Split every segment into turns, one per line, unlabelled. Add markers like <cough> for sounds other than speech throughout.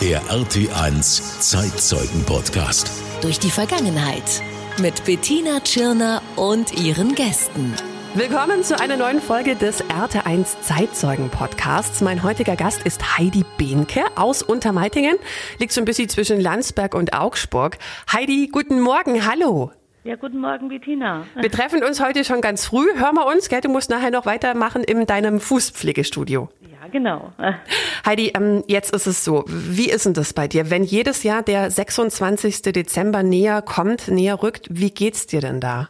Der RT1 Zeitzeugen-Podcast.
Durch die Vergangenheit. Mit Bettina Tschirner und ihren Gästen.
Willkommen zu einer neuen Folge des RT1 Zeitzeugen Podcasts. Mein heutiger Gast ist Heidi Behnke aus Untermeitingen. Liegt so ein bisschen zwischen Landsberg und Augsburg. Heidi, guten Morgen. Hallo.
Ja, guten Morgen, Bettina.
Wir treffen uns heute schon ganz früh. Hör mal uns, gell? Du musst nachher noch weitermachen in deinem Fußpflegestudio.
Ja, genau. <laughs>
Heidi, ähm, jetzt ist es so. Wie ist denn das bei dir? Wenn jedes Jahr der 26. Dezember näher kommt, näher rückt, wie geht's dir denn da?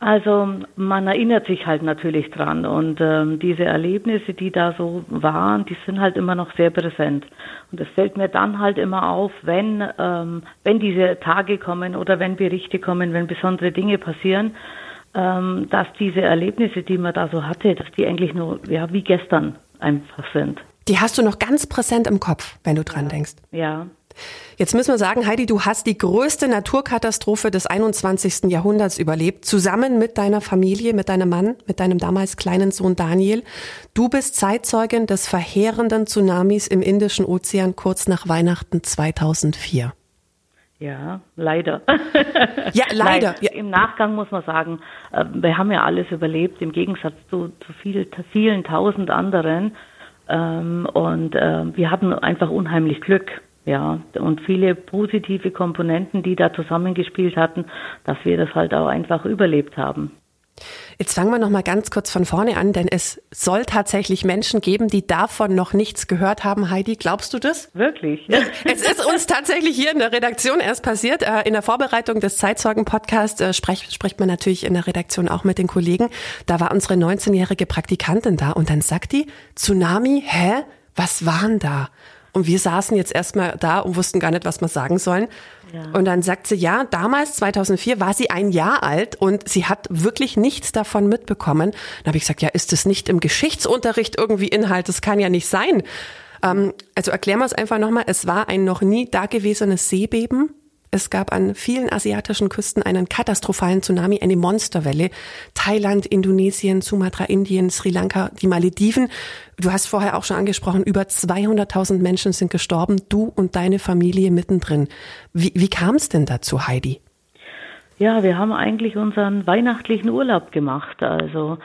Also man erinnert sich halt natürlich dran und ähm, diese Erlebnisse, die da so waren, die sind halt immer noch sehr präsent. Und es fällt mir dann halt immer auf, wenn ähm, wenn diese Tage kommen oder wenn Berichte kommen, wenn besondere Dinge passieren, ähm, dass diese Erlebnisse, die man da so hatte, dass die eigentlich nur ja wie gestern einfach sind.
Die hast du noch ganz präsent im Kopf, wenn du dran
ja.
denkst.
Ja.
Jetzt müssen wir sagen, Heidi, du hast die größte Naturkatastrophe des 21. Jahrhunderts überlebt, zusammen mit deiner Familie, mit deinem Mann, mit deinem damals kleinen Sohn Daniel. Du bist Zeitzeugin des verheerenden Tsunamis im Indischen Ozean kurz nach Weihnachten 2004.
Ja, leider. <laughs>
Ja, leider.
Ja. Im Nachgang muss man sagen, äh, wir haben ja alles überlebt, im Gegensatz zu, zu viel, vielen tausend anderen. Ähm, und äh, wir hatten einfach unheimlich Glück. Ja, und viele positive Komponenten, die da zusammengespielt hatten, dass wir das halt auch einfach überlebt haben.
Jetzt fangen wir noch mal ganz kurz von vorne an, denn es soll tatsächlich Menschen geben, die davon noch nichts gehört haben. Heidi, glaubst du das?
Wirklich?
Es ist uns tatsächlich hier in der Redaktion erst passiert. Äh, in der Vorbereitung des Zeitzeugen-Podcasts äh, spricht, spricht man natürlich in der Redaktion auch mit den Kollegen. Da war unsere 19-jährige Praktikantin da und dann sagt die, Tsunami, hä? Was waren da? Und wir saßen jetzt erstmal da und wussten gar nicht, was wir sagen sollen. Ja. Und dann sagt sie, ja, damals, 2004, war sie ein Jahr alt und sie hat wirklich nichts davon mitbekommen. Dann habe ich gesagt, ja, ist das nicht im Geschichtsunterricht irgendwie Inhalt? Das kann ja nicht sein. Ähm, also erklären wir es einfach nochmal. Es war ein noch nie dagewesenes Seebeben es gab an vielen asiatischen Küsten einen katastrophalen Tsunami, eine Monsterwelle. Thailand, Indonesien, Sumatra, Indien, Sri Lanka, die Malediven. Du hast vorher auch schon angesprochen, über 200.000 Menschen sind gestorben, du und deine Familie mittendrin. Wie, wie kam es denn dazu, Heidi?
Ja, wir haben eigentlich unseren weihnachtlichen Urlaub gemacht. Also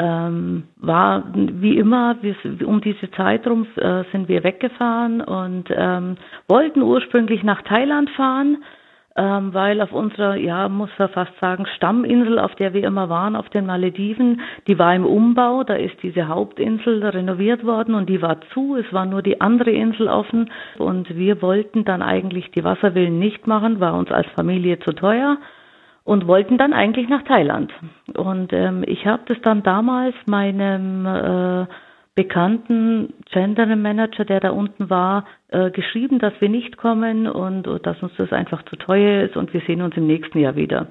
ähm, war wie immer, wir, um diese Zeit rum äh, sind wir weggefahren und ähm, wollten ursprünglich nach Thailand fahren, ähm, weil auf unserer, ja, muss man fast sagen, Stamminsel, auf der wir immer waren, auf den Malediven, die war im Umbau, da ist diese Hauptinsel renoviert worden und die war zu, es war nur die andere Insel offen. Und wir wollten dann eigentlich die Wasserwillen nicht machen, war uns als Familie zu teuer und wollten dann eigentlich nach Thailand. Und ähm, ich habe das dann damals meinem äh, bekannten Gender Manager, der da unten war, äh, geschrieben, dass wir nicht kommen und, und dass uns das einfach zu teuer ist und wir sehen uns im nächsten Jahr wieder.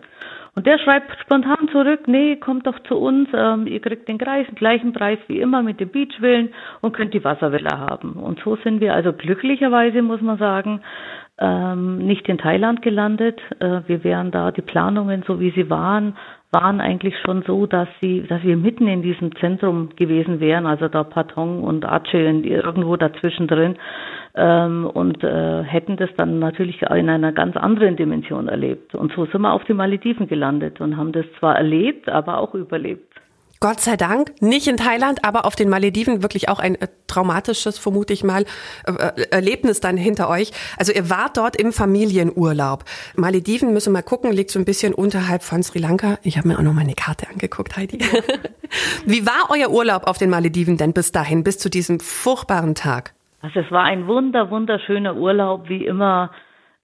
Und der schreibt spontan zurück, nee, kommt doch zu uns, ähm, ihr kriegt den gleichen Preis wie immer mit dem Beachwillen und könnt die Wasservilla haben. Und so sind wir also glücklicherweise, muss man sagen, ähm, nicht in Thailand gelandet. Äh, wir wären da, die Planungen, so wie sie waren, waren eigentlich schon so, dass sie, dass wir mitten in diesem Zentrum gewesen wären, also da Patong und Aceh irgendwo dazwischen drin ähm, und äh, hätten das dann natürlich in einer ganz anderen Dimension erlebt. Und so sind wir auf die Malediven gelandet und haben das zwar erlebt, aber auch überlebt.
Gott sei Dank, nicht in Thailand, aber auf den Malediven wirklich auch ein äh, traumatisches, vermute ich mal, äh, äh, Erlebnis dann hinter euch. Also ihr wart dort im Familienurlaub. Malediven, müssen wir mal gucken, liegt so ein bisschen unterhalb von Sri Lanka. Ich habe mir auch noch mal eine Karte angeguckt, Heidi. <laughs> Wie war euer Urlaub auf den Malediven denn bis dahin, bis zu diesem furchtbaren Tag?
Also es war ein wunder, wunderschöner Urlaub, wie immer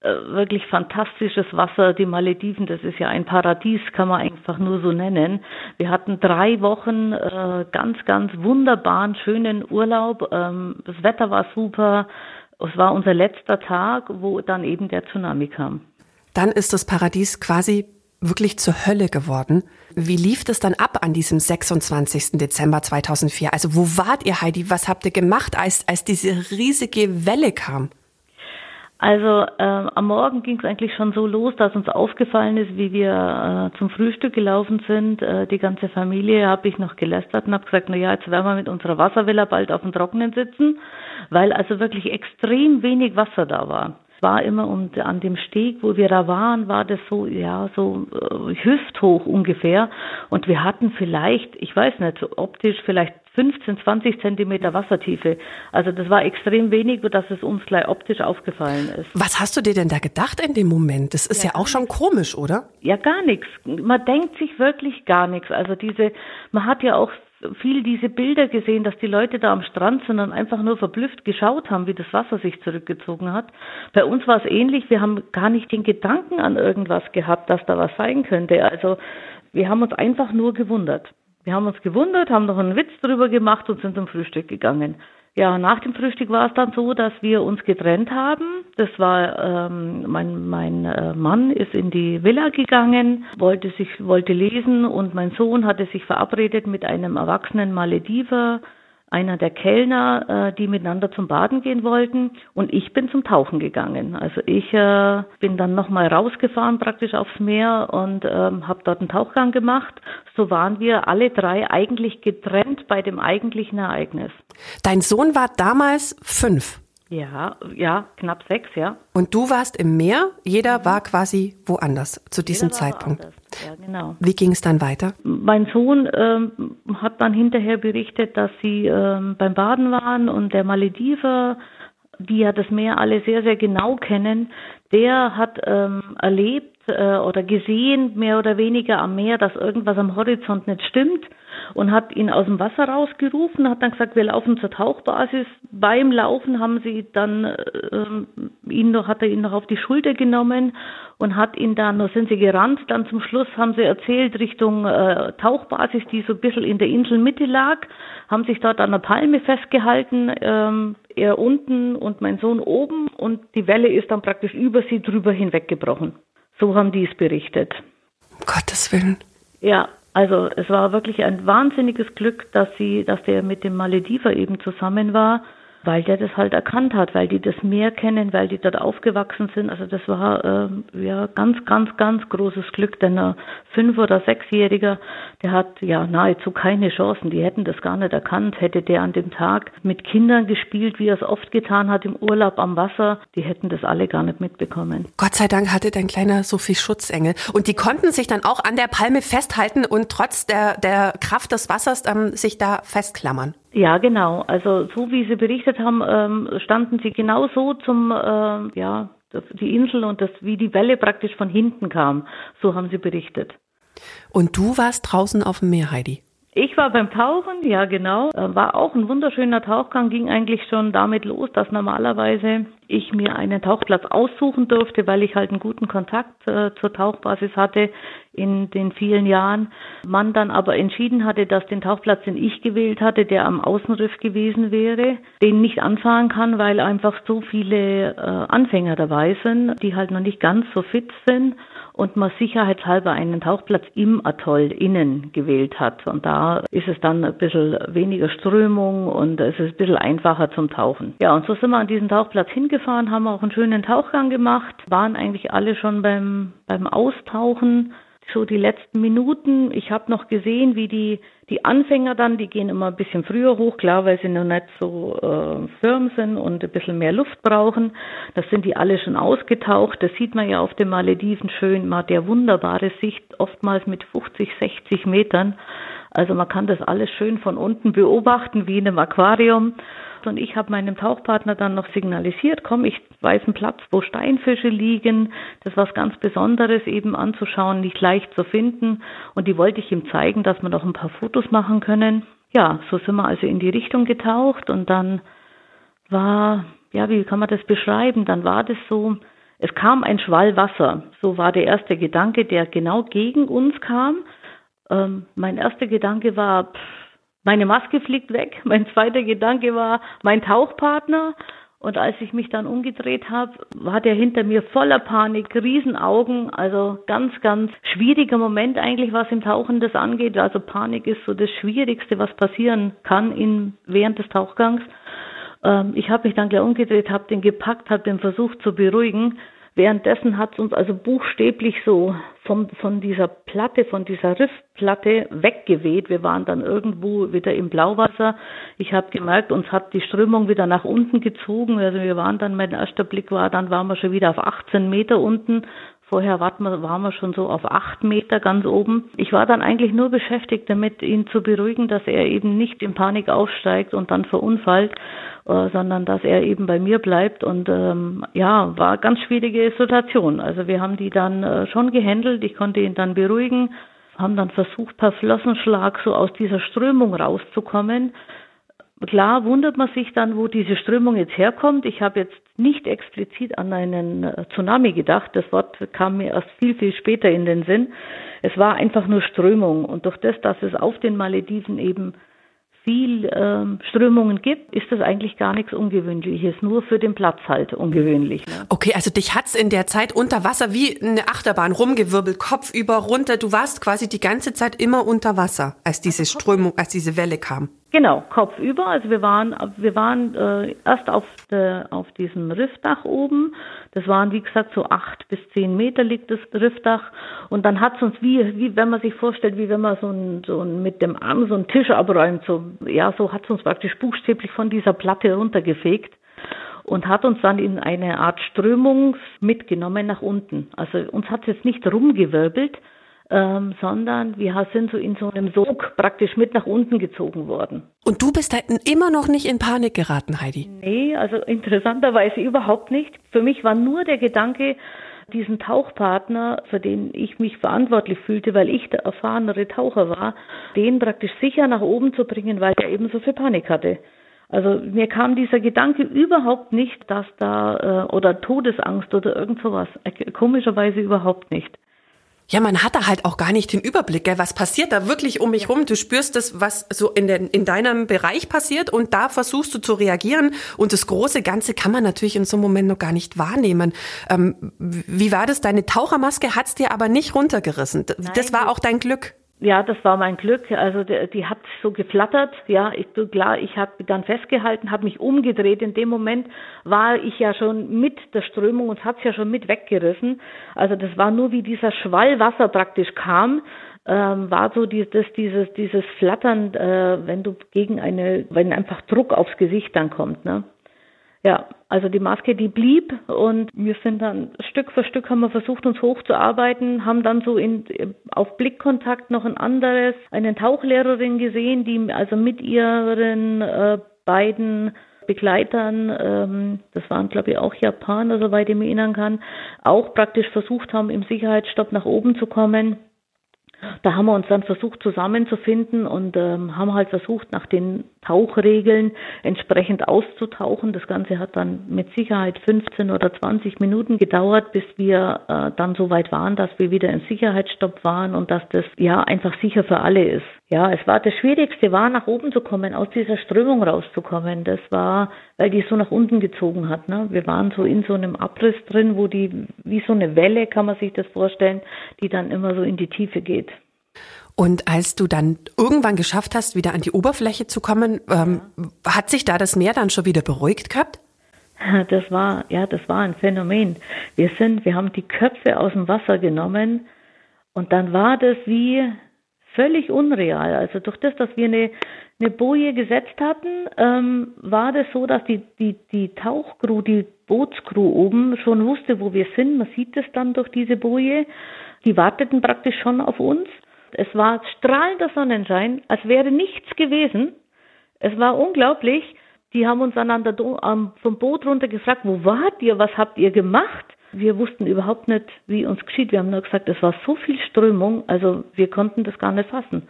äh, wirklich fantastisches Wasser. Die Malediven, das ist ja ein Paradies, kann man einfach nur so nennen. Wir hatten drei Wochen äh, ganz, ganz wunderbaren, schönen Urlaub. Ähm, das Wetter war super. Es war unser letzter Tag, wo dann eben der Tsunami kam.
Dann ist das Paradies quasi wirklich zur Hölle geworden. Wie lief das dann ab an diesem 26. Dezember 2004? Also wo wart ihr, Heidi? Was habt ihr gemacht, als, als diese riesige Welle kam?
Also äh, am Morgen ging es eigentlich schon so los, dass uns aufgefallen ist, wie wir äh, zum Frühstück gelaufen sind. Äh, die ganze Familie habe ich noch gelästert und habe gesagt, na ja, jetzt werden wir mit unserer Wasservilla bald auf dem Trockenen sitzen, weil also wirklich extrem wenig Wasser da war war immer um, an dem Steg, wo wir da waren, war das so, ja, so äh, hüfthoch ungefähr. Und wir hatten vielleicht, ich weiß nicht, so optisch vielleicht 15, 20 Zentimeter Wassertiefe. Also das war extrem wenig, sodass es uns gleich optisch aufgefallen ist.
Was hast du dir denn da gedacht in dem Moment? Das ist ja, ja auch schon komisch, oder?
Ja, gar nichts. Man denkt sich wirklich gar nichts. Also diese, man hat ja auch viel diese Bilder gesehen, dass die Leute da am Strand sind und einfach nur verblüfft geschaut haben, wie das Wasser sich zurückgezogen hat. Bei uns war es ähnlich. Wir haben gar nicht den Gedanken an irgendwas gehabt, dass da was sein könnte. Also wir haben uns einfach nur gewundert. Wir haben uns gewundert, haben noch einen Witz drüber gemacht und sind zum Frühstück gegangen. Ja, nach dem Frühstück war es dann so, dass wir uns getrennt haben. Das war ähm, mein mein äh, Mann ist in die Villa gegangen, wollte sich wollte lesen und mein Sohn hatte sich verabredet mit einem erwachsenen Malediver einer der Kellner, äh, die miteinander zum Baden gehen wollten und ich bin zum Tauchen gegangen. Also ich äh, bin dann nochmal rausgefahren praktisch aufs Meer und ähm, habe dort einen Tauchgang gemacht. So waren wir alle drei eigentlich getrennt bei dem eigentlichen Ereignis.
Dein Sohn war damals fünf.
Ja, ja, knapp sechs, ja.
Und du warst im Meer, jeder mhm. war quasi woanders zu diesem Zeitpunkt.
Ja, genau.
Wie ging es dann weiter?
Mein Sohn ähm, hat dann hinterher berichtet, dass sie ähm, beim Baden waren und der Malediver, die ja das Meer alle sehr, sehr genau kennen, der hat ähm, erlebt äh, oder gesehen, mehr oder weniger am Meer, dass irgendwas am Horizont nicht stimmt und hat ihn aus dem Wasser rausgerufen, hat dann gesagt, wir laufen zur Tauchbasis. Beim Laufen haben sie dann äh, ihn noch, hat er ihn noch auf die Schulter genommen und hat ihn dann, da sind sie gerannt, dann zum Schluss haben sie erzählt Richtung äh, Tauchbasis, die so ein bisschen in der Inselmitte lag, haben sich dort an der Palme festgehalten, ähm, er unten und mein Sohn oben und die Welle ist dann praktisch über sie drüber hinweggebrochen. So haben die es berichtet.
Um Gottes Willen.
Ja, also es war wirklich ein wahnsinniges Glück, dass sie, dass der mit dem Malediver eben zusammen war weil der das halt erkannt hat, weil die das Meer kennen, weil die dort aufgewachsen sind. Also das war äh, ja ganz, ganz, ganz großes Glück, denn ein fünf- oder sechsjähriger, der hat ja nahezu keine Chancen. Die hätten das gar nicht erkannt. Hätte der an dem Tag mit Kindern gespielt, wie er es oft getan hat im Urlaub am Wasser, die hätten das alle gar nicht mitbekommen.
Gott sei Dank hatte dein kleiner so viel Schutzengel und die konnten sich dann auch an der Palme festhalten und trotz der der Kraft des Wassers ähm, sich da festklammern.
Ja, genau. Also so wie Sie berichtet haben, ähm, standen Sie genau so zum, äh, ja, die Insel und das, wie die Welle praktisch von hinten kam. So haben Sie berichtet.
Und du warst draußen auf dem Meer, Heidi?
Ich war beim Tauchen, ja genau. Äh, war auch ein wunderschöner Tauchgang, ging eigentlich schon damit los, dass normalerweise ich mir einen Tauchplatz aussuchen durfte, weil ich halt einen guten Kontakt äh, zur Tauchbasis hatte in den vielen Jahren. Man dann aber entschieden hatte, dass den Tauchplatz, den ich gewählt hatte, der am Außenriff gewesen wäre, den nicht anfahren kann, weil einfach so viele äh, Anfänger dabei sind, die halt noch nicht ganz so fit sind und man sicherheitshalber einen Tauchplatz im Atoll innen gewählt hat. Und da ist es dann ein bisschen weniger Strömung und es ist ein bisschen einfacher zum Tauchen. Ja, und so sind wir an diesen Tauchplatz hingefahren, haben auch einen schönen Tauchgang gemacht, waren eigentlich alle schon beim, beim Austauchen so die letzten Minuten. Ich habe noch gesehen, wie die, die Anfänger dann, die gehen immer ein bisschen früher hoch, klar, weil sie noch nicht so äh, firm sind und ein bisschen mehr Luft brauchen. Das sind die alle schon ausgetaucht. Das sieht man ja auf den Malediven schön. Man hat ja wunderbare Sicht, oftmals mit 50, 60 Metern. Also man kann das alles schön von unten beobachten, wie in einem Aquarium und ich habe meinem Tauchpartner dann noch signalisiert, komm, ich weiß einen Platz, wo Steinfische liegen. Das ist was ganz Besonderes eben anzuschauen, nicht leicht zu finden. Und die wollte ich ihm zeigen, dass wir noch ein paar Fotos machen können. Ja, so sind wir also in die Richtung getaucht und dann war, ja, wie kann man das beschreiben? Dann war das so, es kam ein Schwall Wasser. So war der erste Gedanke, der genau gegen uns kam. Ähm, mein erster Gedanke war, pff, meine Maske fliegt weg. <laughs> Mein zweiter Gedanke war mein Tauchpartner. Und als ich mich dann umgedreht habe, war der hinter mir voller Panik, Riesenaugen. Also ganz, ganz schwieriger Moment eigentlich, was im Tauchen das angeht. Also Panik ist so das Schwierigste, was passieren kann in, während des Tauchgangs. Ähm, ich habe mich dann gleich umgedreht, habe den gepackt, habe den versucht zu beruhigen. Währenddessen hat es uns also buchstäblich so vom, von dieser Platte, von dieser Riffplatte weggeweht. Wir waren dann irgendwo wieder im Blauwasser. Ich habe gemerkt, uns hat die Strömung wieder nach unten gezogen. Also wir waren dann, mein erster Blick war, dann waren wir schon wieder auf 18 Meter unten Vorher waren wir, schon so auf acht Meter ganz oben. Ich war dann eigentlich nur beschäftigt damit, ihn zu beruhigen, dass er eben nicht in Panik aufsteigt und dann verunfallt, äh, sondern dass er eben bei mir bleibt. Und ähm, ja, war ganz schwierige Situation. Also wir haben die dann äh, schon gehandelt. Ich konnte ihn dann beruhigen, haben dann versucht, per Flossenschlag so aus dieser Strömung rauszukommen. Klar wundert man sich dann, wo diese Strömung jetzt herkommt. Ich habe jetzt nicht explizit an einen äh, Tsunami gedacht. Das Wort kam mir erst viel, viel später in den Sinn. Es war einfach nur Strömung. Und durch das, dass es auf den Malediven eben viel ähm, Strömungen gibt, ist das eigentlich gar nichts Ungewöhnliches, nur für den Platz halt ungewöhnlich. Ne?
Okay, also dich hat's in der Zeit unter Wasser wie eine Achterbahn rumgewirbelt, Kopf über runter. Du warst quasi die ganze Zeit immer unter Wasser, als diese Strömung, als diese Welle kam.
Genau, Kopf über. Also wir waren, wir waren äh, erst auf, der, auf diesem Riffdach oben. Das waren, wie gesagt, so acht bis zehn Meter liegt das Riffdach. Und dann hat es uns wie, wie wenn man sich vorstellt, wie wenn man so, ein, so ein, mit dem Arm so einen Tisch abräumt. So, ja, so hat es uns praktisch buchstäblich von dieser Platte runtergefegt und hat uns dann in eine Art Strömung mitgenommen nach unten. Also uns hat es jetzt nicht rumgewirbelt, ähm, sondern wir sind so in so einem Sog praktisch mit nach unten gezogen worden.
Und du bist da immer noch nicht in Panik geraten, Heidi?
Nee, also interessanterweise überhaupt nicht. Für mich war nur der Gedanke, diesen Tauchpartner, für den ich mich verantwortlich fühlte, weil ich der erfahrenere Taucher war, den praktisch sicher nach oben zu bringen, weil er eben so viel Panik hatte. Also mir kam dieser Gedanke überhaupt nicht, dass da äh, oder Todesangst oder irgend sowas. Äh, komischerweise überhaupt nicht.
Ja, man hat da halt auch gar nicht den Überblick, gell? was passiert da wirklich um mich rum. Du spürst das, was so in, den, in deinem Bereich passiert und da versuchst du zu reagieren. Und das große Ganze kann man natürlich in so einem Moment noch gar nicht wahrnehmen. Ähm, wie war das? Deine Tauchermaske hat's dir aber nicht runtergerissen. Nein, das war auch dein Glück.
Ja, das war mein Glück. Also die, die hat so geflattert. Ja, ich, klar, ich habe dann festgehalten, habe mich umgedreht. In dem Moment war ich ja schon mit der Strömung und hat es ja schon mit weggerissen. Also das war nur wie dieser Schwall Wasser praktisch kam, ähm, war so die, das, dieses dieses Flattern, äh, wenn du gegen eine, wenn einfach Druck aufs Gesicht dann kommt. Ne? Ja, also die Maske, die blieb und wir sind dann Stück für Stück haben wir versucht, uns hochzuarbeiten, haben dann so in, auf Blickkontakt noch ein anderes, eine Tauchlehrerin gesehen, die also mit ihren äh, beiden Begleitern, ähm, das waren glaube ich auch Japaner, soweit ich mich erinnern kann, auch praktisch versucht haben, im Sicherheitsstopp nach oben zu kommen. Da haben wir uns dann versucht zusammenzufinden und ähm, haben halt versucht, nach den Tauchregeln entsprechend auszutauchen. Das Ganze hat dann mit Sicherheit 15 oder 20 Minuten gedauert, bis wir äh, dann so weit waren, dass wir wieder im Sicherheitsstopp waren und dass das ja einfach sicher für alle ist. Ja, es war das Schwierigste, war nach oben zu kommen, aus dieser Strömung rauszukommen. Das war, weil die so nach unten gezogen hat. Ne? Wir waren so in so einem Abriss drin, wo die, wie so eine Welle, kann man sich das vorstellen, die dann immer so in die Tiefe geht.
Und als du dann irgendwann geschafft hast, wieder an die Oberfläche zu kommen, ähm, hat sich da das Meer dann schon wieder beruhigt gehabt? <laughs>
Das war, ja, das war ein Phänomen. Wir sind, wir haben die Köpfe aus dem Wasser genommen und dann war das wie völlig unreal. Also durch das, dass wir eine, eine Boje gesetzt hatten, ähm, war das so, dass die, die, die Tauchcrew, die Bootscrew oben schon wusste, wo wir sind. Man sieht es dann durch diese Boje. Die warteten praktisch schon auf uns. Es war strahlender Sonnenschein, als wäre nichts gewesen. Es war unglaublich. Die haben uns dann an der Do vom Boot runter gefragt, wo wart ihr, was habt ihr gemacht? Wir wussten überhaupt nicht, wie uns geschieht. Wir haben nur gesagt, es war so viel Strömung, also wir konnten das gar nicht fassen.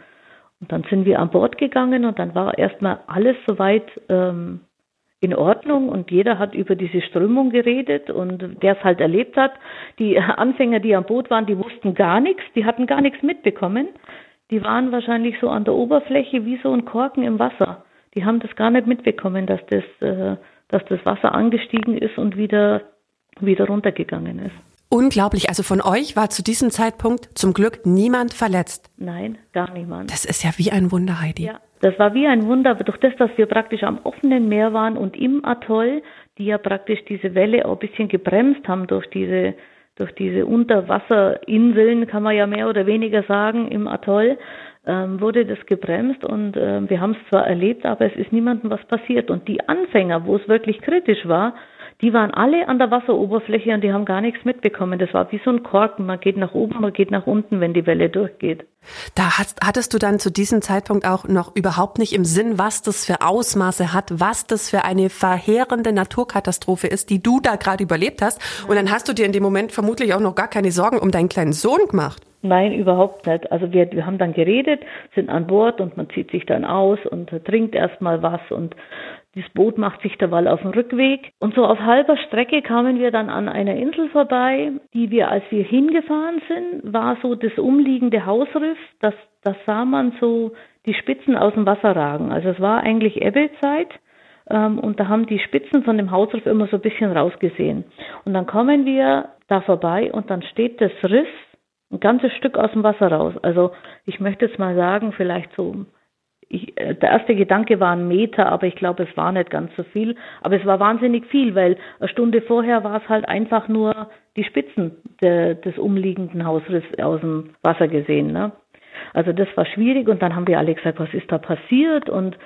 Und dann sind wir an Bord gegangen und dann war erstmal alles soweit ähm, in Ordnung und jeder hat über diese Strömung geredet und der es halt erlebt hat. Die Anfänger, die am Boot waren, die wussten gar nichts, die hatten gar nichts mitbekommen. Die waren wahrscheinlich so an der Oberfläche wie so ein Korken im Wasser. Die haben das gar nicht mitbekommen, dass das, äh, dass das Wasser angestiegen ist und wieder, wieder runtergegangen ist.
Unglaublich. Also von euch war zu diesem Zeitpunkt zum Glück niemand verletzt.
Nein, gar niemand.
Das ist ja wie ein Wunder, Heidi.
Ja, Das war wie ein Wunder, durch das, dass wir praktisch am offenen Meer waren und im Atoll, die ja praktisch diese Welle auch ein bisschen gebremst haben durch diese, durch diese Unterwasserinseln, kann man ja mehr oder weniger sagen, im Atoll, ähm, wurde das gebremst und äh, wir haben es zwar erlebt, aber es ist niemandem was passiert. Und die Anfänger, wo es wirklich kritisch war, die waren alle an der Wasseroberfläche und die haben gar nichts mitbekommen. Das war wie so ein Korken. Man geht nach oben, man geht nach unten, wenn die Welle durchgeht.
Da hast, hattest du dann zu diesem Zeitpunkt auch noch überhaupt nicht im Sinn, was das für Ausmaße hat, was das für eine verheerende Naturkatastrophe ist, die du da gerade überlebt hast. Und dann hast du dir in dem Moment vermutlich auch noch gar keine Sorgen um deinen kleinen Sohn gemacht.
Nein, überhaupt nicht. Also wir, wir haben dann geredet, sind an Bord und man zieht sich dann aus und trinkt erstmal was und das Boot macht sich derweil auf den Rückweg. Und so auf halber Strecke kamen wir dann an einer Insel vorbei, die wir, als wir hingefahren sind, war so das umliegende Hausriff. Das, das sah man so die Spitzen aus dem Wasser ragen. Also es war eigentlich Ebbezeit. Ähm, und da haben die Spitzen von dem Hausriff immer so ein bisschen rausgesehen. Und dann kommen wir da vorbei und dann steht das Riff ein ganzes Stück aus dem Wasser raus. Also ich möchte jetzt mal sagen, vielleicht so ich, äh, der erste Gedanke war ein Meter, aber ich glaube, es war nicht ganz so viel. Aber es war wahnsinnig viel, weil eine Stunde vorher war es halt einfach nur die Spitzen de, des umliegenden Hausrisses aus dem Wasser gesehen. Ne? Also das war schwierig und dann haben wir alle gesagt, was ist da passiert? Und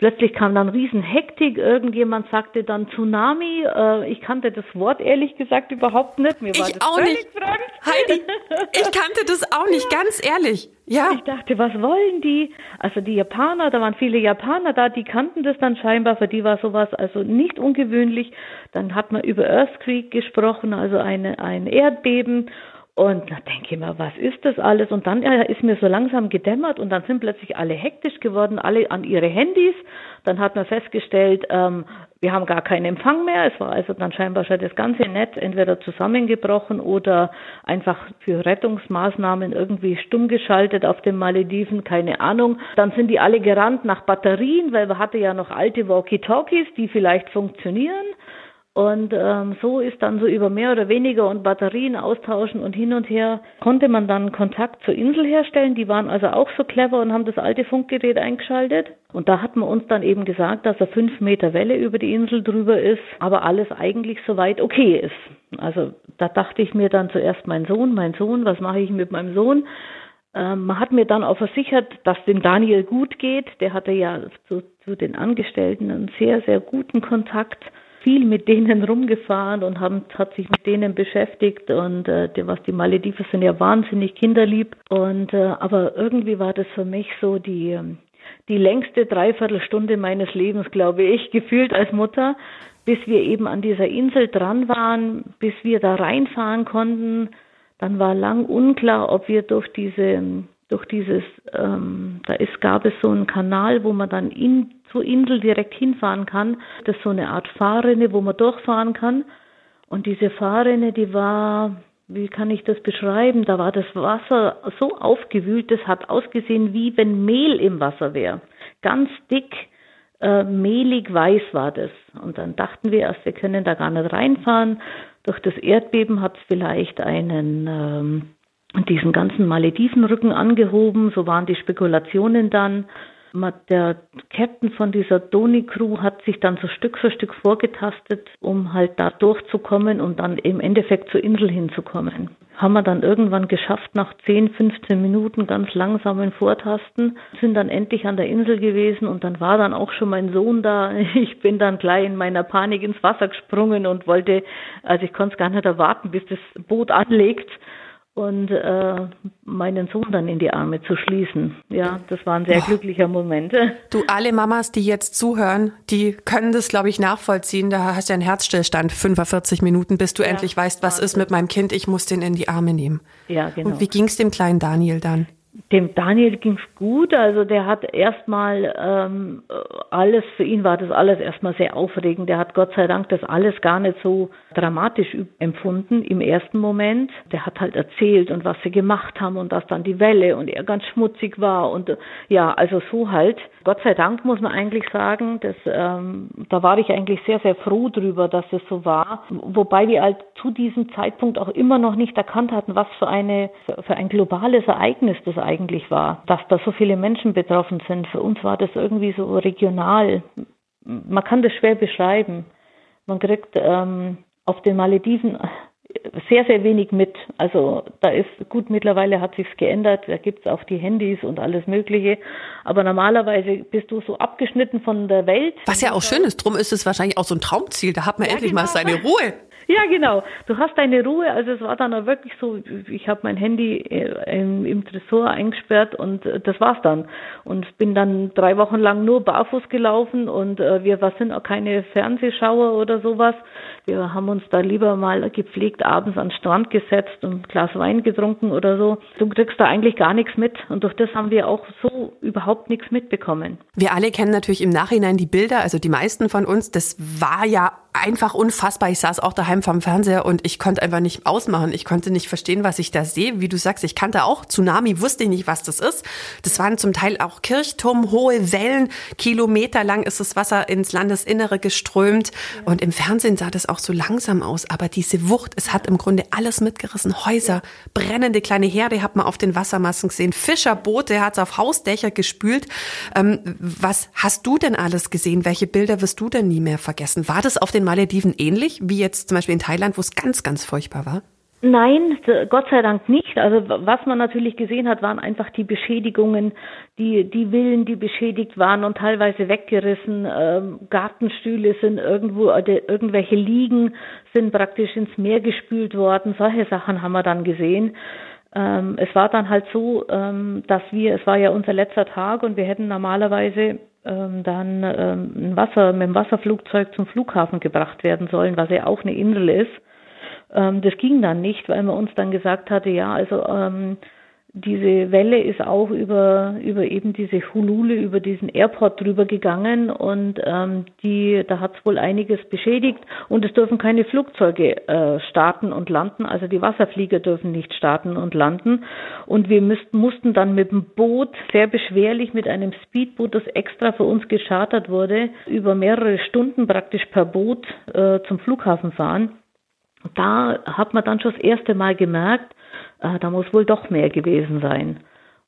plötzlich kam dann riesen Hektik. Irgendjemand sagte dann Tsunami. Äh, ich kannte das Wort ehrlich gesagt überhaupt nicht.
Mir war ich das auch nicht. Fremd. Heidi, <laughs> ich kannte das auch nicht, ganz ehrlich. Ja.
Ich dachte, was wollen die? Also die Japaner, da waren viele Japaner da, die kannten das dann scheinbar. Für die war sowas also nicht ungewöhnlich. Dann hat man über Earthquake gesprochen, also eine, ein Erdbeben. Und da denke ich mir, was ist das alles? Und dann ist mir so langsam gedämmert und dann sind plötzlich alle hektisch geworden, alle an ihre Handys. Dann hat man festgestellt, ähm, wir haben gar keinen Empfang mehr. Es war also dann scheinbar schon das ganze Netz entweder zusammengebrochen oder einfach für Rettungsmaßnahmen irgendwie stumm geschaltet auf den Malediven, keine Ahnung. Dann sind die alle gerannt nach Batterien, weil wir hatte ja noch alte Walkie-Talkies, die vielleicht funktionieren. Und ähm, so ist dann so über mehr oder weniger und Batterien austauschen und hin und her konnte man dann Kontakt zur Insel herstellen. Die waren also auch so clever und haben das alte Funkgerät eingeschaltet. Und da hat man uns dann eben gesagt, dass er fünf Meter Welle über die Insel drüber ist, aber alles eigentlich soweit okay ist. Also da dachte ich mir dann zuerst mein Sohn, mein Sohn, was mache ich mit meinem Sohn? Ähm, man hat mir dann auch versichert, dass dem Daniel gut geht. Der hatte ja zu, zu den Angestellten einen sehr, sehr guten Kontakt viel mit denen rumgefahren und haben, hat sich mit denen beschäftigt und äh, was die Malediven sind ja wahnsinnig kinderlieb und äh, aber irgendwie war das für mich so die ähm, die längste Dreiviertelstunde meines Lebens, glaube ich, gefühlt als Mutter, bis wir eben an dieser Insel dran waren, bis wir da reinfahren konnten. Dann war lang unklar, ob wir durch diese durch dieses, ähm, da ist, gab es so einen Kanal, wo man dann in, zur Insel direkt hinfahren kann. Das ist so eine Art Fahrrinne, wo man durchfahren kann. Und diese Fahrrinne, die war, wie kann ich das beschreiben? Da war das Wasser so aufgewühlt, das hat ausgesehen, wie wenn Mehl im Wasser wäre. Ganz dick, äh, mehlig weiß war das. Und dann dachten wir erst, wir können da gar nicht reinfahren. Durch das Erdbeben hat es vielleicht einen ähm, diesen ganzen Maledivenrücken angehoben. So waren die Spekulationen dann. Der Captain von dieser Doni-Crew hat sich dann so Stück für Stück vorgetastet, um halt da durchzukommen und dann im Endeffekt zur Insel hinzukommen. Haben wir dann irgendwann geschafft, nach 10, 15 Minuten ganz langsamen Vortasten, sind dann endlich an der Insel gewesen und dann war dann auch schon mein Sohn da. <laughs> Ich bin dann gleich in meiner Panik ins Wasser gesprungen und wollte, also ich konnte es gar nicht erwarten, bis das Boot anlegt und äh, meinen Sohn dann in die Arme zu schließen. Ja, das war ein sehr oh. glücklicher Moment.
Du, alle Mamas, die jetzt zuhören, die können das, glaube ich, nachvollziehen. Da hast du einen Herzstillstand, 45 Minuten, bis du ja, endlich weißt, was ist mit meinem Kind, ich muss den in die Arme nehmen. Ja, genau. Und wie ging es dem kleinen Daniel dann?
Dem Daniel ging's gut, also der hat erstmal ähm, alles, für ihn war das alles erstmal sehr aufregend. Der hat Gott sei Dank das alles gar nicht so dramatisch empfunden im ersten Moment. Der hat halt erzählt und was sie gemacht haben und dass dann die Welle und er ganz schmutzig war und ja, also so halt. Gott sei Dank muss man eigentlich sagen, dass, ähm, da war ich eigentlich sehr, sehr froh drüber, dass es so war. Wobei wir halt zu diesem Zeitpunkt auch immer noch nicht erkannt hatten, was für eine, für ein globales Ereignis das eigentlich war. Dass da so viele Menschen betroffen sind. Für uns war das irgendwie so regional. Man kann das schwer beschreiben. Man kriegt ähm, auf den Malediven sehr, sehr wenig mit. Also da ist gut, mittlerweile hat sich's geändert, da gibt's auch die Handys und alles Mögliche. Aber normalerweise bist du so abgeschnitten von der Welt.
Was ja auch schön ist, drum ist es wahrscheinlich auch so ein Traumziel. Da hat man ja, endlich genau. mal seine Ruhe.
Ja, genau. Du hast deine Ruhe. Also es war dann auch wirklich so, ich habe mein Handy äh, im, im Tresor eingesperrt und äh, das war's dann. Und bin dann drei Wochen lang nur barfuß gelaufen und äh, wir was sind auch keine Fernsehschauer oder sowas. Wir haben uns da lieber mal gepflegt abends an den Strand gesetzt und ein Glas Wein getrunken oder so. Du kriegst da eigentlich gar nichts mit und durch das haben wir auch so überhaupt nichts mitbekommen.
Wir alle kennen natürlich im Nachhinein die Bilder, also die meisten von uns. Das war ja einfach unfassbar. Ich saß auch daheim vom Fernseher und ich konnte einfach nicht ausmachen. Ich konnte nicht verstehen, was ich da sehe. Wie du sagst, ich kannte auch Tsunami, wusste nicht, was das ist. Das waren zum Teil auch Kirchturm, hohe Wellen. Kilometerlang ist das Wasser ins Landesinnere geströmt. Und im Fernsehen sah das auch so langsam aus. Aber diese Wucht, es hat im Grunde alles mitgerissen. Häuser, brennende kleine Herde hat man auf den Wassermassen gesehen. Fischerboote hat es auf Hausdächer gespült. Ähm, was hast du denn alles gesehen? Welche Bilder wirst du denn nie mehr vergessen? War das auf den Malediven ähnlich wie jetzt zum Beispiel in Thailand, wo es ganz, ganz furchtbar war?
Nein, Gott sei Dank nicht. Also was man natürlich gesehen hat, waren einfach die Beschädigungen, die, die Villen, die beschädigt waren und teilweise weggerissen. Ähm, Gartenstühle sind irgendwo, äh, irgendwelche Liegen sind praktisch ins Meer gespült worden. Solche Sachen haben wir dann gesehen. Ähm, es war dann halt so, ähm, dass wir, es war ja unser letzter Tag und wir hätten normalerweise ähm, dann ähm, Wasser, mit dem Wasserflugzeug zum Flughafen gebracht werden sollen, was ja auch eine Insel ist. Ähm, das ging dann nicht, weil man uns dann gesagt hatte, ja, also ähm, diese Welle ist auch über, über eben diese Hulule, über diesen Airport drüber gegangen und ähm, die, da hat es wohl einiges beschädigt. Und es dürfen keine Flugzeuge äh, starten und landen, also die Wasserflieger dürfen nicht starten und landen. Und wir müssten, mussten dann mit dem Boot, sehr beschwerlich mit einem Speedboot, das extra für uns geschartert wurde, über mehrere Stunden praktisch per Boot äh, zum Flughafen fahren. Da hat man dann schon das erste Mal gemerkt, äh, da muss wohl doch mehr gewesen sein.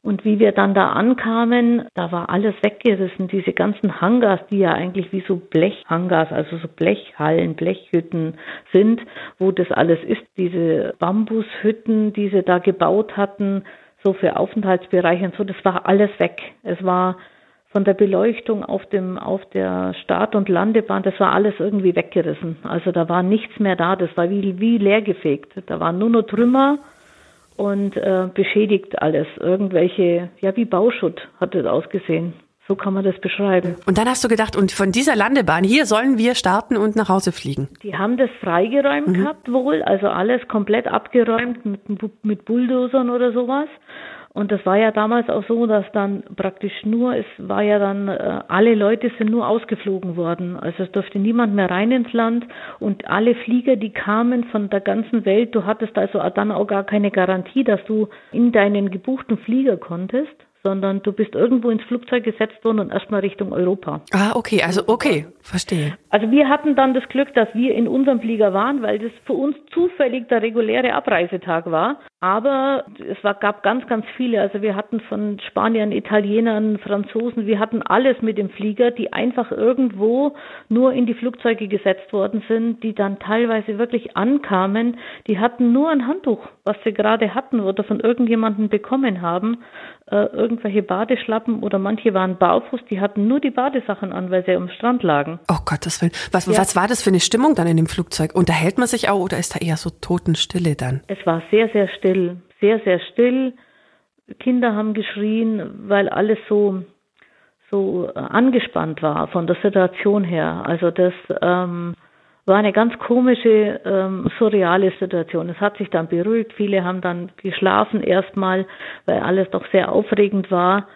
Und wie wir dann da ankamen, da war alles weggerissen. Diese ganzen Hangars, die ja eigentlich wie so Blechhangars, also so Blechhallen, Blechhütten sind, wo das alles ist, diese Bambushütten, die sie da gebaut hatten, so für Aufenthaltsbereiche und so, das war alles weg. Es war von der Beleuchtung auf dem auf der Start- und Landebahn, das war alles irgendwie weggerissen. Also da war nichts mehr da, das war wie wie leergefegt. Da waren nur noch Trümmer und äh, beschädigt alles. Irgendwelche, ja, wie Bauschutt hat es ausgesehen. So kann man das beschreiben.
Und dann hast du gedacht, und von dieser Landebahn hier sollen wir starten und nach Hause fliegen?
Die haben das freigeräumt mhm. gehabt wohl, also alles komplett abgeräumt mit, mit Bulldozern oder sowas. Und das war ja damals auch so, dass dann praktisch nur, es war ja dann, äh, alle Leute sind nur ausgeflogen worden. Also es durfte niemand mehr rein ins Land und alle Flieger, die kamen von der ganzen Welt, du hattest also dann auch gar keine Garantie, dass du in deinen gebuchten Flieger konntest sondern du bist irgendwo ins Flugzeug gesetzt worden und erstmal Richtung Europa.
Ah, okay, also okay, verstehe.
Also wir hatten dann das Glück, dass wir in unserem Flieger waren, weil das für uns zufällig der reguläre Abreisetag war. Aber es war, gab ganz, ganz viele. Also wir hatten von Spaniern, Italienern, Franzosen, wir hatten alles mit dem Flieger, die einfach irgendwo nur in die Flugzeuge gesetzt worden sind, die dann teilweise wirklich ankamen. Die hatten nur ein Handtuch, was sie gerade hatten oder von irgendjemandem bekommen haben äh, irgendwelche Badeschlappen oder manche waren barfuß, die hatten nur die Badesachen an, weil sie am Strand lagen.
Oh Gottes Willen. Was, ja. was war das für eine Stimmung dann in dem Flugzeug? Unterhält man sich auch oder ist da eher so Totenstille dann?
Es war sehr, sehr still. Sehr, sehr still. Kinder haben geschrien, weil alles so, so äh, angespannt war von der Situation her. Also das, ähm, war eine ganz komische, ähm, surreale Situation. Es hat sich dann beruhigt. Viele haben dann geschlafen erstmal, weil alles doch sehr aufregend war.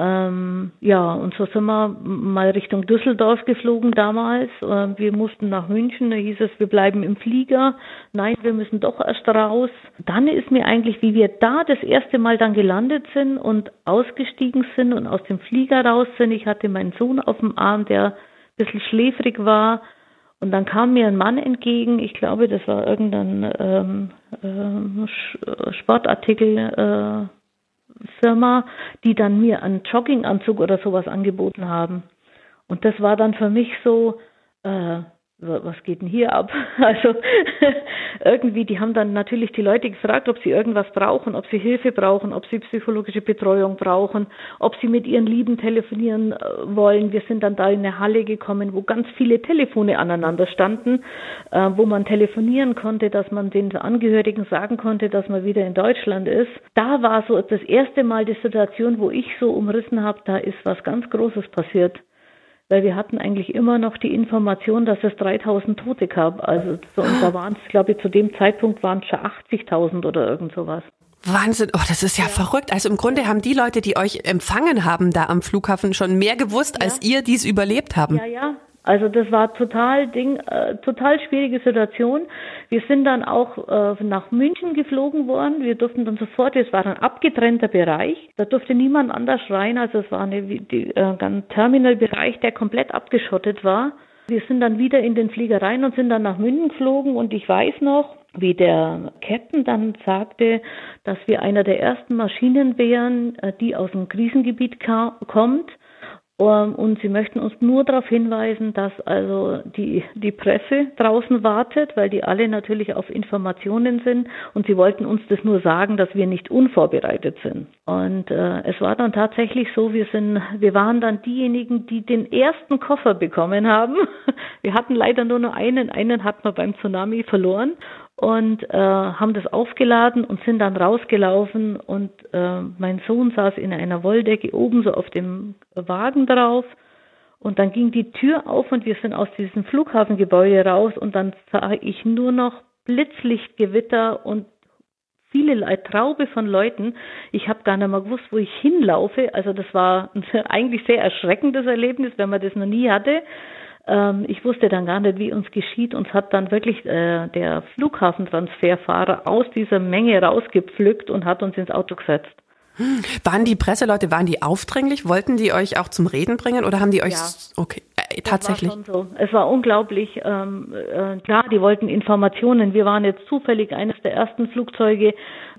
Ähm, ja, und so sind wir mal Richtung Düsseldorf geflogen damals. Ähm, wir mussten nach München, da hieß es, wir bleiben im Flieger. Nein, wir müssen doch erst raus. Dann ist mir eigentlich, wie wir da das erste Mal dann gelandet sind und ausgestiegen sind und aus dem Flieger raus sind. Ich hatte meinen Sohn auf dem Arm, der ein bisschen schläfrig war. Und dann kam mir ein Mann entgegen, ich glaube, das war irgendein ähm, ähm, Sportartikel. Äh, Firma, die dann mir einen Jogginganzug oder sowas angeboten haben. Und das war dann für mich so, äh, was geht denn hier ab? <laughs> Also <laughs> irgendwie, die haben dann natürlich die Leute gefragt, ob sie irgendwas brauchen, ob sie Hilfe brauchen, ob sie psychologische Betreuung brauchen, ob sie mit ihren Lieben telefonieren äh, wollen. Wir sind dann da in eine Halle gekommen, wo ganz viele Telefone aneinander standen, äh, wo man telefonieren konnte, dass man den Angehörigen sagen konnte, dass man wieder in Deutschland ist. Da war so das erste Mal die Situation, wo ich so umrissen habe, da ist was ganz Großes passiert weil wir hatten eigentlich immer noch die Information, dass es 3000 Tote gab. Also so, und da waren es, glaube ich, zu dem Zeitpunkt waren es schon 80.000 oder irgend sowas.
Wahnsinn, oh, das ist ja, ja, verrückt. Also im Grunde haben die Leute, die euch empfangen haben da am Flughafen, schon mehr gewusst, ja. als ihr, die es überlebt haben.
Ja, ja, also das war total Ding, äh, total schwierige Situation. Wir sind dann auch äh, nach München geflogen worden. Wir durften dann sofort, es war ein abgetrennter Bereich, da durfte niemand anders rein. Also es war eine, die, äh, ein Terminalbereich, der komplett abgeschottet war. Wir sind dann wieder in den Flieger rein und sind dann nach München geflogen und ich weiß noch, wie der Captain dann sagte, dass wir einer der ersten Maschinen wären, äh, die aus dem Krisengebiet kommt und sie möchten uns nur darauf hinweisen, dass also die, die Presse draußen wartet, weil die alle natürlich auf Informationen sind. Und sie wollten uns das nur sagen, dass wir nicht unvorbereitet sind. Und äh, es war dann tatsächlich so, wir sind, wir waren dann diejenigen, die den ersten Koffer bekommen haben. <laughs> Wir hatten leider nur noch einen, einen hatten wir beim Tsunami verloren und äh, haben das aufgeladen und sind dann rausgelaufen und äh, mein Sohn saß in einer Wolldecke oben so auf dem Wagen drauf und dann ging die Tür auf und wir sind aus diesem Flughafengebäude raus und dann sah ich nur noch Blitzlichtgewitter und viele Traube von Leuten. Ich habe gar nicht mal gewusst, wo ich hinlaufe. Also das war ein <laughs> eigentlich sehr erschreckendes Erlebnis, wenn man das noch nie hatte. Ähm, ich wusste dann gar nicht, wie uns geschieht. Uns hat dann wirklich äh, der Flughafentransferfahrer aus dieser Menge rausgepflückt und hat uns ins Auto gesetzt.
Waren die Presseleute, waren die aufdringlich? Wollten die euch auch zum Reden bringen oder haben die euch, ja. okay, tatsächlich?
War so. Es war unglaublich. Ähm, äh, klar, die wollten Informationen. Wir waren jetzt zufällig eines der ersten Flugzeuge,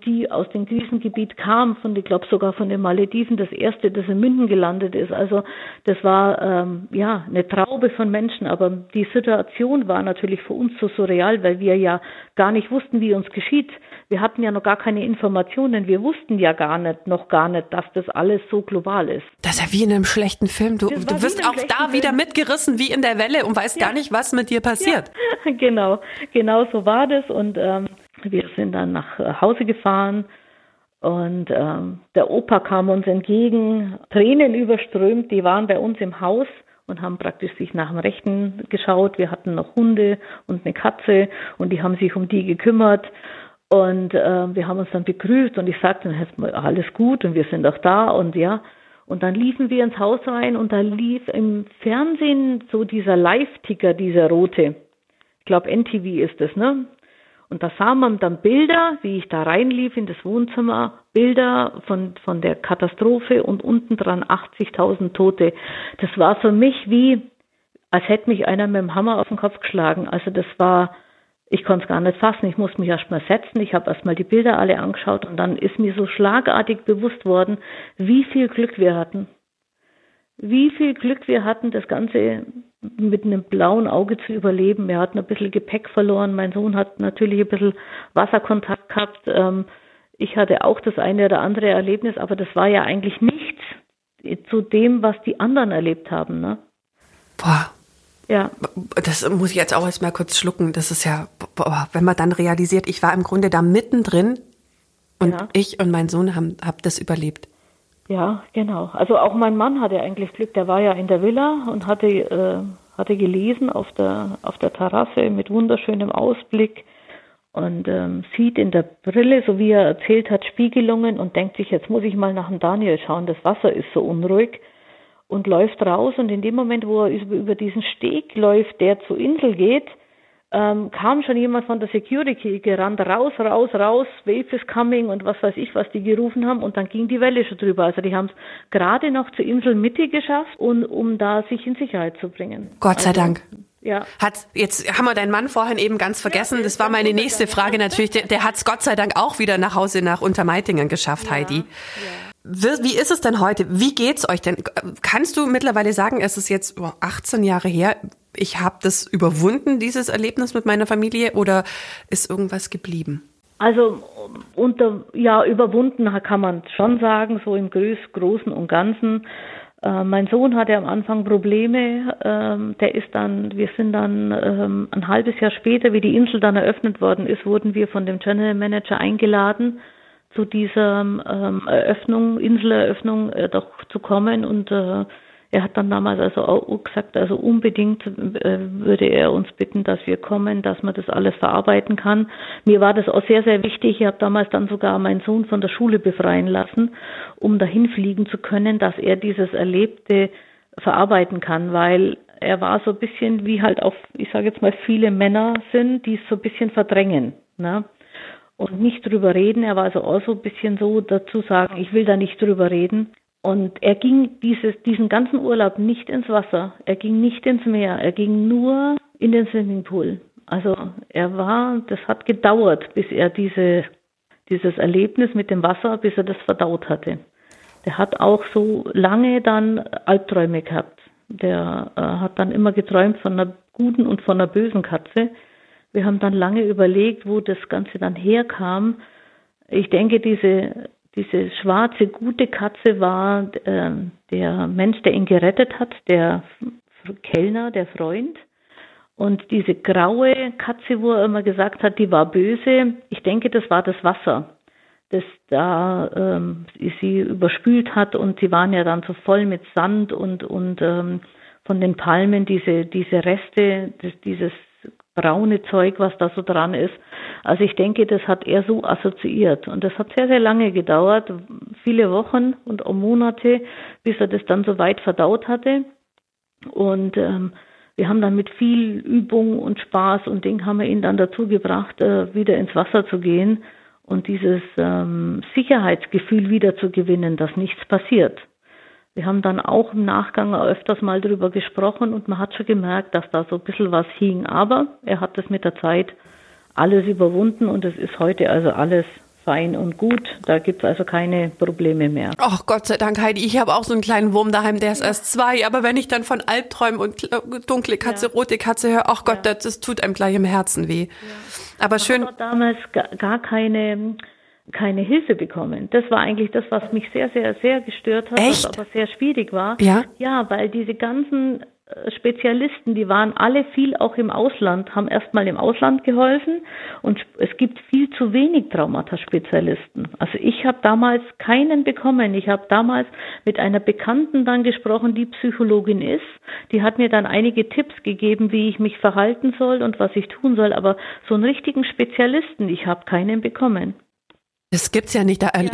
die aus dem Krisengebiet kam, von, ich glaube sogar von den Malediven, das erste, das in München gelandet ist. Also das war ähm, ja eine Traube von Menschen, aber die Situation war natürlich für uns so surreal, weil wir ja gar nicht wussten, wie uns geschieht. Wir hatten ja noch gar keine Informationen. Wir wussten ja gar nicht, noch gar nicht, dass das alles so global ist.
Das ist ja wie in einem schlechten Film. Du, du wirst auch da Film. wieder mitgerissen wie in der Welle und weißt ja. gar nicht, was mit dir passiert.
Ja. <laughs> Genau, genau so war das. Und ähm, wir sind dann nach äh, Hause gefahren und ähm, der Opa kam uns entgegen, Tränen überströmt. Die waren bei uns im Haus und haben praktisch sich nach dem Rechten geschaut. Wir hatten noch Hunde und eine Katze und die haben sich um die gekümmert. Und äh, wir haben uns dann begrüßt und ich sagte dann alles gut und wir sind auch da und ja. Und dann liefen wir ins Haus rein und da lief im Fernsehen so dieser Live-Ticker, dieser rote. Ich glaube NTV ist es, ne? Und da sah man dann Bilder, wie ich da reinlief in das Wohnzimmer, Bilder von, von der Katastrophe und unten dran 80.000 Tote. Das war für mich wie, als hätte mich einer mit dem Hammer auf den Kopf geschlagen. Also das war, ich konnte es gar nicht fassen. Ich musste mich erst mal setzen. Ich habe erst mal die Bilder alle angeschaut und dann ist mir so schlagartig bewusst worden, wie viel Glück wir hatten. Wie viel Glück wir hatten, das Ganze mit einem blauen Auge zu überleben. Wir hatten ein bisschen Gepäck verloren. Mein Sohn hat natürlich ein bisschen Wasserkontakt gehabt. Ähm, ich hatte auch das eine oder andere Erlebnis, aber das war ja eigentlich nichts zu dem, was die anderen erlebt haben. Ne?
Boah, ja. Das muss ich jetzt auch erstmal kurz schlucken. Das ist ja, boah, wenn man dann realisiert, ich war im Grunde da mittendrin und ja. ich und mein Sohn haben hab das überlebt.
Ja, genau. Also auch mein Mann hatte eigentlich Glück. Der war ja in der Villa und hatte, äh, hatte gelesen auf der, auf der Terrasse mit wunderschönem Ausblick. und ähm, sieht in der Brille, so wie er erzählt hat, Spiegelungen und denkt sich, jetzt muss ich mal nach dem Daniel schauen, das Wasser ist so unruhig und läuft raus und in dem Moment, wo er über diesen Steg läuft, der zur Insel geht, ähm, kam schon jemand von der Security gerannt, raus, raus, raus, Wave is coming und was weiß ich, was die gerufen haben und dann ging die Welle schon drüber. Also die haben es gerade noch zur Inselmitte geschafft, und, um da sich in Sicherheit zu bringen.
Gott sei
also,
Dank.
Ja.
Hat, jetzt haben wir deinen Mann vorhin eben ganz vergessen. Ja, das war meine nächste Frage natürlich. Der, der hat es Gott sei Dank auch wieder nach Hause nach Untermeitingen geschafft, ja, Heidi. Ja. Wie ist es denn heute? Wie geht's euch denn? Kannst du mittlerweile sagen, es ist jetzt 18 Jahre her, ich habe das überwunden, dieses Erlebnis mit meiner Familie, oder ist irgendwas geblieben?
Also unter ja überwunden kann man schon sagen, so im Großen und Ganzen. Äh, mein Sohn hatte am Anfang Probleme. Ähm, der ist dann, wir sind dann ähm, ein halbes Jahr später, wie die Insel dann eröffnet worden ist, wurden wir von dem General Manager eingeladen, zu dieser ähm, Eröffnung, Inseleröffnung äh, doch zu kommen und äh, er hat dann damals also auch gesagt, also unbedingt äh, würde er uns bitten, dass wir kommen, dass man das alles verarbeiten kann. Mir war das auch sehr, sehr wichtig. Ich habe damals dann sogar meinen Sohn von der Schule befreien lassen, um dahin fliegen zu können, dass er dieses Erlebte verarbeiten kann, weil er war so ein bisschen wie halt auch, ich sage jetzt mal, viele Männer sind, die es so ein bisschen verdrängen. Ne? Und nicht drüber reden. Er war also auch so ein bisschen so dazu sagen, ich will da nicht drüber reden. Und er ging dieses, diesen ganzen Urlaub nicht ins Wasser, er ging nicht ins Meer, er ging nur in den Swimmingpool. Also er war, das hat gedauert, bis er diese, dieses Erlebnis mit dem Wasser, bis er das verdaut hatte. Der hat auch so lange dann Albträume gehabt. Der äh, hat dann immer geträumt von einer guten und von einer bösen Katze. Wir haben dann lange überlegt, wo das Ganze dann herkam. Ich denke, diese diese schwarze, gute Katze war äh, der Mensch, der ihn gerettet hat, der Kellner, der Freund. Und diese graue Katze, wo er immer gesagt hat, die war böse, ich denke, das war das Wasser, das da ähm, sie überspült hat und sie waren ja dann so voll mit Sand und, und ähm, von den Palmen diese, diese Reste, das, dieses braune Zeug, was da so dran ist. Also ich denke, das hat er so assoziiert. Und das hat sehr, sehr lange gedauert, viele Wochen und auch Monate, bis er das dann so weit verdaut hatte. Und ähm, wir haben dann mit viel Übung und Spaß und Ding haben wir ihn dann dazu gebracht, äh, wieder ins Wasser zu gehen und dieses ähm, Sicherheitsgefühl wieder zu gewinnen, dass nichts passiert. Wir haben dann auch im Nachgang öfters mal darüber gesprochen und man hat schon gemerkt, dass da so ein bisschen was hing. Aber er hat das mit der Zeit alles überwunden und es ist heute also alles fein und gut. Da gibt es also keine Probleme mehr.
Ach Gott sei Dank, Heidi. Ich habe auch so einen kleinen Wurm daheim, der ist erst zwei. Aber wenn ich dann von Albträumen und dunkle Katze, ja. rote Katze höre, ach Gott, ja. das, das, tut einem gleich im Herzen weh. Aber schön. Ich
habe damals gar keine keine Hilfe bekommen. Das war eigentlich das, was mich sehr, sehr, sehr gestört hat,
Echt?
was aber sehr schwierig war.
Ja.
Ja, weil diese ganzen äh, Spezialisten, die waren alle viel auch im Ausland, haben erstmal im Ausland geholfen und es gibt viel zu wenig Traumata-Spezialisten. Also ich habe damals keinen bekommen. Ich habe damals mit einer Bekannten dann gesprochen, die Psychologin ist. Die hat mir dann einige Tipps gegeben, wie ich mich verhalten soll und was ich tun soll. Aber so einen richtigen Spezialisten, ich habe keinen bekommen.
Das gibt's ja nicht. Da ja.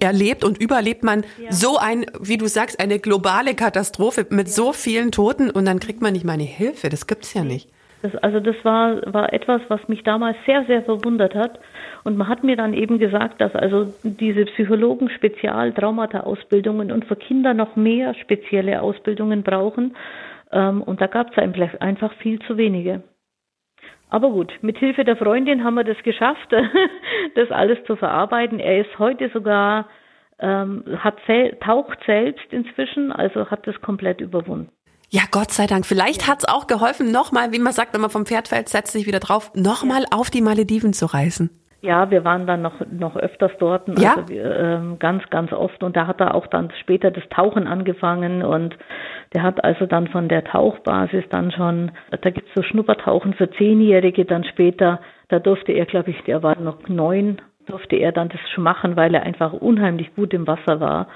erlebt und überlebt man ja. so ein, wie du sagst, eine globale Katastrophe mit ja. so vielen Toten und dann kriegt man nicht mal eine Hilfe. Das gibt's ja nicht.
Das, also das war, war etwas, was mich damals sehr, sehr verwundert hat. Und man hat mir dann eben gesagt, dass also diese Psychologen Spezial-Traumata-Ausbildungen und für Kinder noch mehr spezielle Ausbildungen brauchen. Ähm, und da gab es einfach viel zu wenige. Aber gut, mit Hilfe der Freundin haben wir das geschafft, <laughs> das alles zu verarbeiten. Er ist heute sogar, ähm, hat taucht selbst inzwischen, also hat das komplett überwunden.
Ja, Gott sei Dank. Vielleicht hat's auch geholfen, nochmal, wie man sagt, wenn man vom Pferd fällt, setzt sich wieder drauf, nochmal auf die Malediven zu reisen.
Ja, wir waren dann noch, noch öfters dort, also
ja?
wir, ähm, ganz, ganz oft. Und da hat er auch dann später das Tauchen angefangen und der hat also dann von der Tauchbasis dann schon, da gibt's so Schnuppertauchen für Zehnjährige dann später, da durfte er, glaube ich, der war noch neun, durfte er dann das schon machen, weil er einfach unheimlich gut im Wasser war.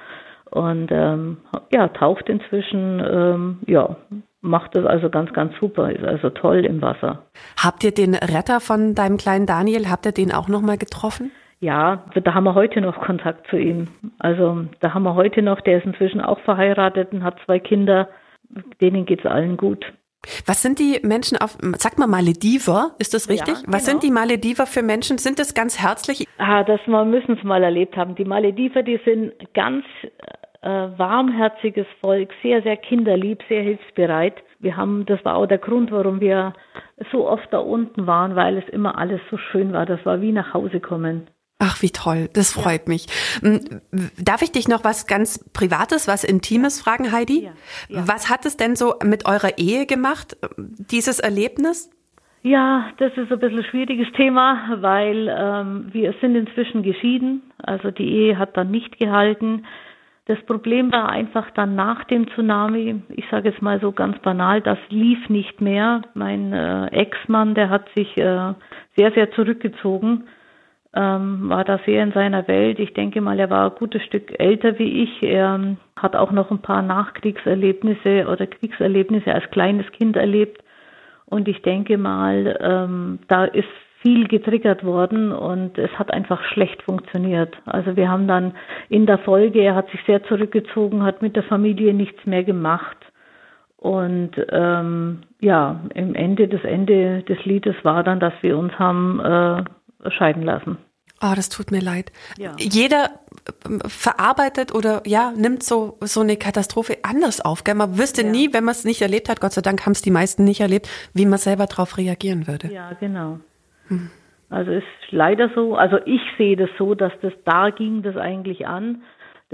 Und ähm, ja, taucht inzwischen, ähm, ja, macht das also ganz, ganz super, ist also toll im Wasser.
Habt ihr den Retter von deinem kleinen Daniel, habt ihr den auch nochmal getroffen?
Ja, da haben wir heute noch Kontakt zu ihm. Also da haben wir heute noch, der ist inzwischen auch verheiratet und hat zwei Kinder. Denen geht's allen gut.
Was sind die Menschen auf, sag mal Malediver, ist das richtig? Ja, genau. Was sind die Malediver für Menschen? Sind das ganz herzlich?
Ah, das wir müssen es mal erlebt haben. Die Malediver, die sind ganz äh, warmherziges Volk, sehr, sehr kinderlieb, sehr hilfsbereit. Wir haben, das war auch der Grund, warum wir so oft da unten waren, weil es immer alles so schön war. Das war wie nach Hause kommen.
Ach, wie toll. Das freut ja. mich. Hm, darf ich dich noch was ganz Privates, was Intimes fragen, Heidi? Ja. Ja. Was hat es denn so mit eurer Ehe gemacht, dieses Erlebnis?
Ja, das ist ein bisschen ein schwieriges Thema, weil ähm, wir sind inzwischen geschieden. Also die Ehe hat dann nicht gehalten. Das Problem war einfach dann nach dem Tsunami, ich sage jetzt mal so ganz banal, das lief nicht mehr. Mein äh, Ex-Mann, der hat sich äh, sehr, sehr zurückgezogen ähm, war da sehr in seiner Welt. Ich denke mal, er war ein gutes Stück älter wie ich. Er ähm, hat auch noch ein paar Nachkriegserlebnisse oder Kriegserlebnisse als kleines Kind erlebt. Und ich denke mal, ähm, da ist viel getriggert worden und es hat einfach schlecht funktioniert. Also wir haben dann in der Folge, er hat sich sehr zurückgezogen, hat mit der Familie nichts mehr gemacht. Und ähm, ja, im Ende, das Ende des Liedes war dann, dass wir uns haben äh, scheiden lassen.
Oh, das tut mir leid. Ja. Jeder ähm, verarbeitet oder ja, nimmt so, so eine Katastrophe anders auf. Gell? Man wüsste ja. nie, wenn man es nicht erlebt hat, Gott sei Dank haben es die meisten nicht erlebt, wie man selber darauf reagieren würde.
Ja, genau. Hm. Also ist leider so, also ich sehe das so, dass das da ging das eigentlich an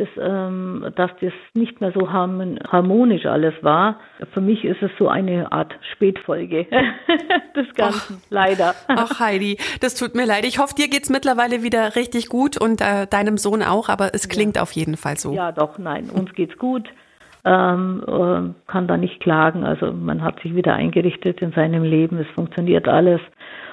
das, ähm, dass das nicht mehr so harmonisch alles war. Für mich ist es so eine Art Spätfolge <laughs> des Ganzen, Och. leider.
Ach Heidi, das tut mir leid. Ich hoffe, dir geht's mittlerweile wieder richtig gut und äh, deinem Sohn auch, aber es klingt ja. auf jeden Fall so.
Ja, doch, nein, uns geht's gut. Ähm, äh, kann da nicht klagen. Also man hat sich wieder eingerichtet in seinem Leben. Es funktioniert alles.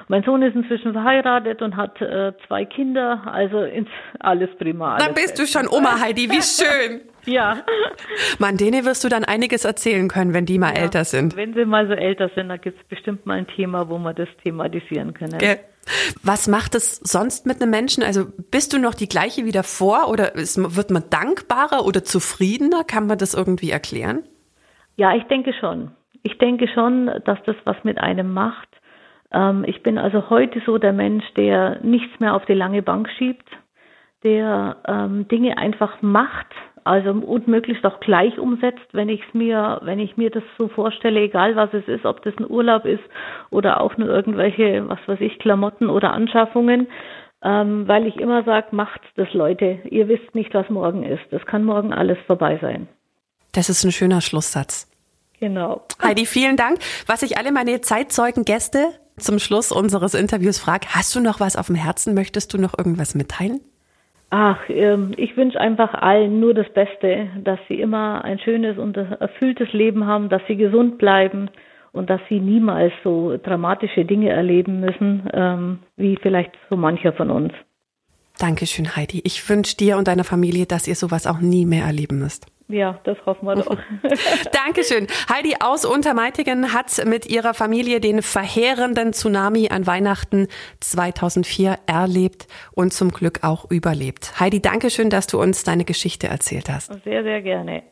Mein Sohn ist inzwischen verheiratet und hat äh, zwei Kinder, also ins, alles prima.
Alles dann bist du schon Oma Heidi, wie <laughs> schön.
ja.
Man, denen wirst du dann einiges erzählen können, wenn die mal ja, älter sind.
Wenn sie mal so älter sind, dann gibt es bestimmt mal ein Thema, wo wir das thematisieren können.
Okay. Was macht es sonst mit einem Menschen? Also bist du noch die gleiche wie davor oder ist, wird man dankbarer oder zufriedener? Kann man das irgendwie erklären?
Ja, ich denke schon. Ich denke schon, dass das was mit einem macht. Ähm, ich bin also heute so der Mensch, der nichts mehr auf die lange Bank schiebt, der ähm, Dinge einfach macht, also und möglichst auch gleich umsetzt, wenn ich mir, wenn ich mir das so vorstelle, egal was es ist, ob das ein Urlaub ist oder auch nur irgendwelche, was weiß ich, Klamotten oder Anschaffungen, ähm, weil ich immer sage, macht das Leute. Ihr wisst nicht, was morgen ist. Das kann morgen alles vorbei sein.
Das ist ein schöner Schlusssatz.
Genau.
Heidi, vielen Dank. Was ich alle meine Zeitzeugen-Gäste zum Schluss unseres Interviews frage, hast du noch was auf dem Herzen? Möchtest du noch irgendwas mitteilen?
Ach, ähm, ich wünsche einfach allen nur das Beste, dass sie immer ein schönes und erfülltes Leben haben, dass sie gesund bleiben und dass sie niemals so dramatische Dinge erleben müssen, ähm, wie vielleicht so mancher von uns.
Dankeschön, Heidi. Ich wünsche dir und deiner Familie, dass ihr sowas auch nie mehr erleben müsst.
Ja, das hoffen wir doch. <laughs>
Dankeschön. Heidi aus Untermeitigen hat mit ihrer Familie den verheerenden Tsunami an Weihnachten 2004 erlebt und zum Glück auch überlebt. Heidi, Dankeschön, dass du uns deine Geschichte erzählt hast.
Sehr, sehr gerne.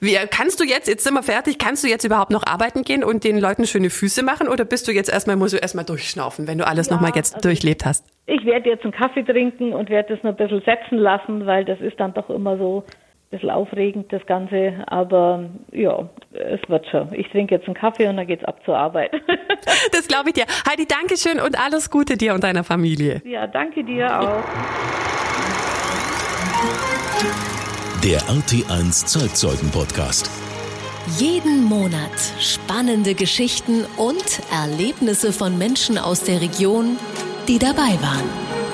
Wie, kannst du jetzt, jetzt sind wir fertig, kannst du jetzt überhaupt noch arbeiten gehen und den Leuten schöne Füße machen oder bist du jetzt erstmal, musst du erstmal durchschnaufen, wenn du alles ja, nochmal jetzt also durchlebt hast?
Ich werde jetzt einen Kaffee trinken und werde das noch ein bisschen setzen lassen, weil das ist dann doch immer so bisschen aufregend, das Ganze, aber ja, es wird schon. Ich trinke jetzt einen Kaffee und dann geht's ab zur Arbeit. <laughs>
das glaube ich dir. Heidi, danke schön und alles Gute dir und deiner Familie.
Ja, danke dir auch.
Der RT1 Zeitzeugen Podcast.
Jeden Monat spannende Geschichten und Erlebnisse von Menschen aus der Region, die dabei waren.